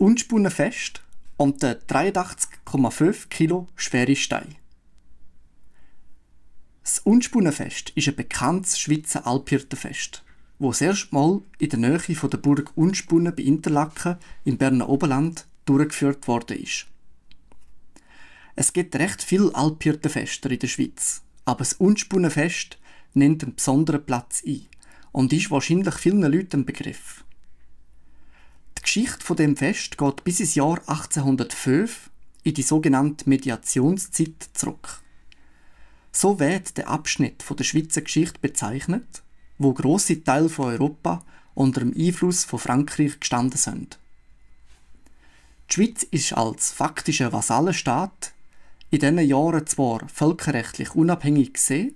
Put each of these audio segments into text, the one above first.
Unspunnenfest und der 83,5 Kilo schwere Stein. Das Unspunnenfest ist ein bekanntes Schweizer Alphirtenfest, wo das erste Mal in der Nähe von der Burg Unspunnen bei Interlaken im Berner Oberland durchgeführt worden ist. Es gibt recht viele Alphirtenfester in der Schweiz, aber das Unspunnenfest nimmt einen besonderen Platz ein und ist wahrscheinlich vielen Leuten ein Begriff. Die Geschichte von dem Fest geht bis ins Jahr 1805 in die sogenannte Mediationszeit zurück. So wird der Abschnitt von der Schweizer Geschichte bezeichnet, wo große Teile von Europa unter dem Einfluss von Frankreich gestanden sind. Die Schweiz ist als faktischer Vasallenstaat in diesen Jahren zwar völkerrechtlich unabhängig gesehen,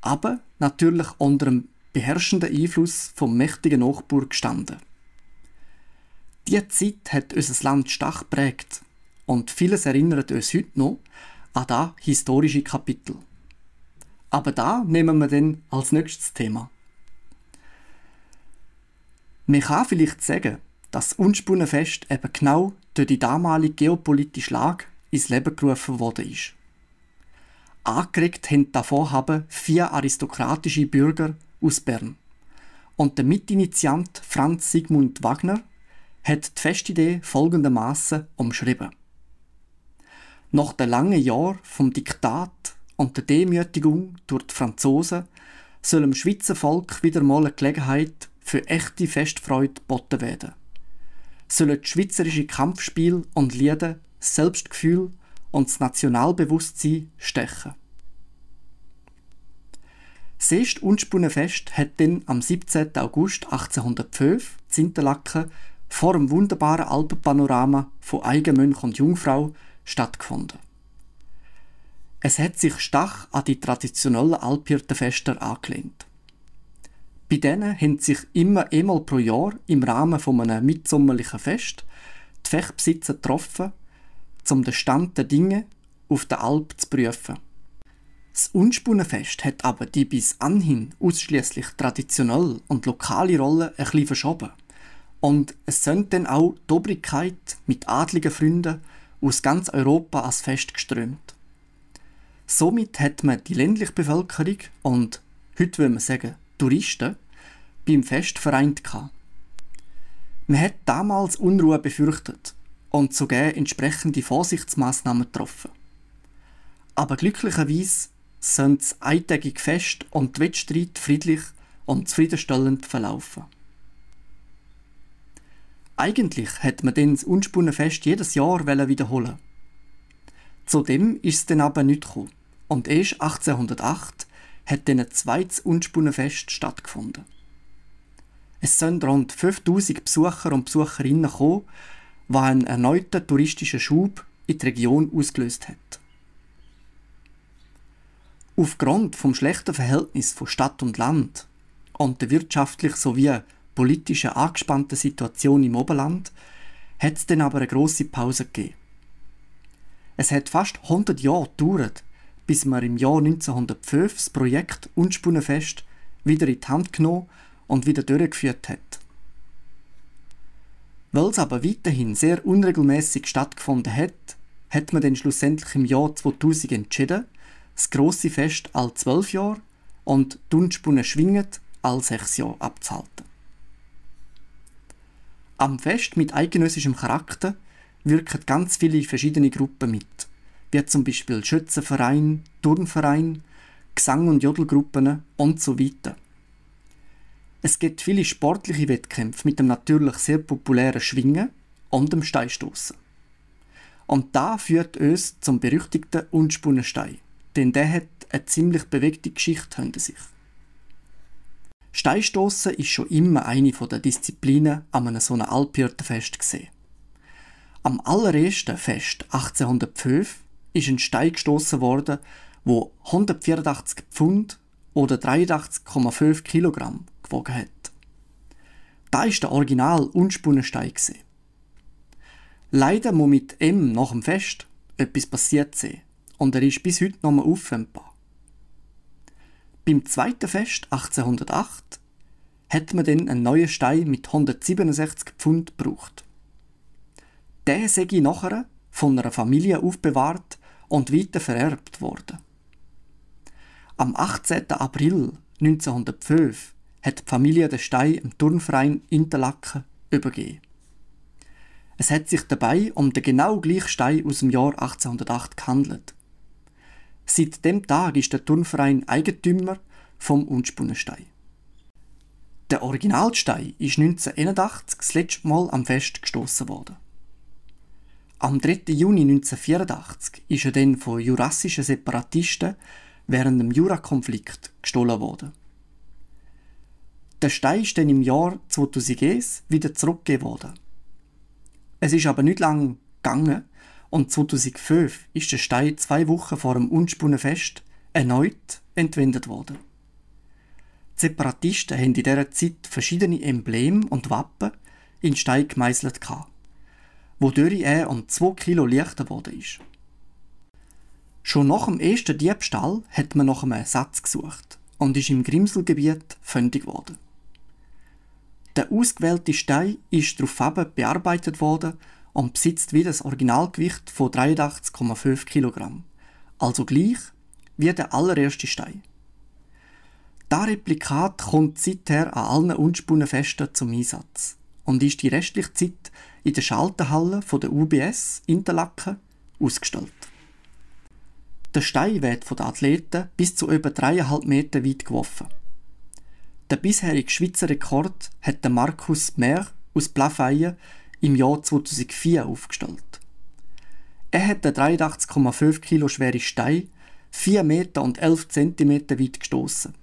aber natürlich unter dem beherrschenden Einfluss vom mächtigen Nachbarn gestanden. Diese Zeit hat unser Land stark geprägt und vieles erinnert uns heute noch an das historische Kapitel. Aber da nehmen wir dann als nächstes Thema. Man kann vielleicht sagen, dass das Unspunnenfest eben genau durch die damalige geopolitische Lage ins Leben gerufen ist. Angeregt haben das Vorhaben vier aristokratische Bürger aus Bern. Und der Mitinitiant Franz Sigmund Wagner hat die Festidee folgendermaßen umschrieben. Nach den langen Jahren vom Diktat und der Demütigung durch die Franzosen soll dem Schweizer Volk wieder mal eine Gelegenheit für echte Festfreude geboten werden. Sollen die schweizerische Kampfspiel und Lieder das Selbstgefühl und das Nationalbewusstsein stechen. Das erste Unspunnenfest hat dann am 17. August 1805 in vor dem wunderbaren Alpenpanorama von Eigenmönch und Jungfrau stattgefunden. Es hat sich stark an die traditionellen Alphirtenfester angelehnt. Bei denen haben sich immer einmal pro Jahr im Rahmen von einem mitsommerlichen Fest die Fechtbesitzer getroffen, um den Stand der Dinge auf der Alp zu prüfen. Das Unspunnenfest hat aber die bis anhin ausschließlich traditionelle und lokale Rolle ein bisschen verschoben. Und es sind dann auch die Obrigkeit mit adligen Freunden aus ganz Europa als Fest geströmt. Somit hat man die ländliche Bevölkerung und, heute würde man sagen, Touristen, beim Fest vereint. Man hat damals Unruhe befürchtet und sogar entsprechende Vorsichtsmaßnahmen getroffen. Aber glücklicherweise sind das eintägige Fest und die Wettstreit friedlich und zufriedenstellend verlaufen. Eigentlich hätte man dann das Unspunnenfest jedes Jahr wiederholen Zudem ist es dann aber nicht gekommen und erst 1808 hat dann ein zweites Unspunnenfest stattgefunden. Es sind rund 5000 Besucher und Besucherinnen gekommen, was einen erneuten touristischen Schub in die Region ausgelöst hat. Aufgrund vom schlechten Verhältnis von Stadt und Land und der wirtschaftlich sowie politischen angespannten Situation im Oberland hat es dann aber eine grosse Pause gegeben. Es hat fast 100 Jahre gedauert, bis man im Jahr 1905 das Projekt Unspunnenfest wieder in die Hand genommen und wieder durchgeführt hat. Weil es aber weiterhin sehr unregelmäßig stattgefunden hat, hat man dann schlussendlich im Jahr 2000 entschieden, das grosse Fest all zwölf Jahre und die Unspunnen schwingend all sechs Jahre abzuhalten. Am Fest mit eidgenössischem Charakter wirken ganz viele verschiedene Gruppen mit wie zum Beispiel Schützenverein, Turnverein, Gesang- und Jodelgruppen und so weiter. Es gibt viele sportliche Wettkämpfe mit dem natürlich sehr populären Schwingen und dem Steinstoßen. Und da führt uns zum berüchtigten Unspunnenstein, denn der hat eine ziemlich bewegte Geschichte hinter sich. Steinstoßen ist schon immer eine der Disziplinen an einem so Alphirtenfest gesehen. Am allerersten Fest 1805 ist ein Stein gestoßen worden, wo 184 Pfund oder 83,5 Kilogramm gewogen hat. Da ist der Original Unspunnenstein Leider muss mit M nach dem Fest etwas passiert sein und er ist bis heute noch mal auffindbar. Beim zweiten Fest 1808 hat man dann einen neuen Stein mit 167 Pfund gebraucht. Der sei nachher von einer Familie aufbewahrt und weiter vererbt worden. Am 18. April 1905 hat die Familie den Stein im Turnverein Interlaken übergeben. Es hat sich dabei um den genau gleichen Stein aus dem Jahr 1808 gehandelt. Seit dem Tag ist der Turnverein Eigentümer vom Unspunnenstein. Der Originalstein ist 1981 das letzte Mal am Fest gestoßen worden. Am 3. Juni 1984 ist er dann von jurassischen Separatisten während dem Jurakonflikt gestohlen worden. Der Stein ist dann im Jahr 2001 wieder zurückgegeben worden. Es ist aber nicht lange gegangen und 2005 ist der Stein zwei Wochen vor dem Unspunnenfest erneut entwendet worden. Die Separatisten haben in dieser Zeit verschiedene Embleme und Wappen in Stein gemeißelt, wodurch er um 2 Kilo leichter geworden ist. Schon nach dem ersten Diebstahl hat man nach einem Ersatz gesucht und ist im Grimselgebiet fündig geworden. Der ausgewählte Stein ist daraufhin bearbeitet worden und besitzt wieder das Originalgewicht von 83,5 kg, also gleich wie der allererste Stein. Das Replikat kommt seither an allen Unspunnenfesten zum Einsatz und ist die restliche Zeit in der Schalterhalle der UBS Interlaken ausgestellt. Der Stein wird von den Athleten bis zu über 3,5 Meter weit geworfen. Der bisherige Schweizer Rekord hat Markus Mehr aus Plafeyen im Jahr 2004 aufgestellt. Er hat den 83,5 Kilo schweren Stein 4 Meter und 11 Zentimeter weit gestoßen.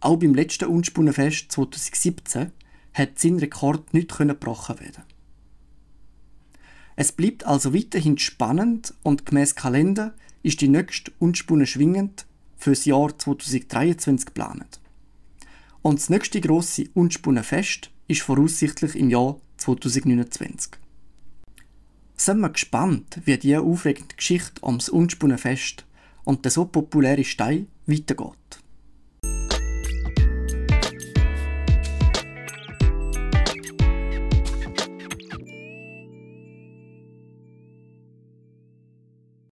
Auch beim letzten Unspunnenfest 2017 hat sein Rekord nicht gebrochen werden. Es bleibt also weiterhin spannend und gemäß Kalender ist die nächste Unspunne schwingend fürs Jahr 2023 geplant. Und das nächste grosse Unspunnenfest ist voraussichtlich im Jahr 2029. Sind wir gespannt, wie diese aufregende Geschichte ums Unspunnenfest und der so populäre Stein weitergeht.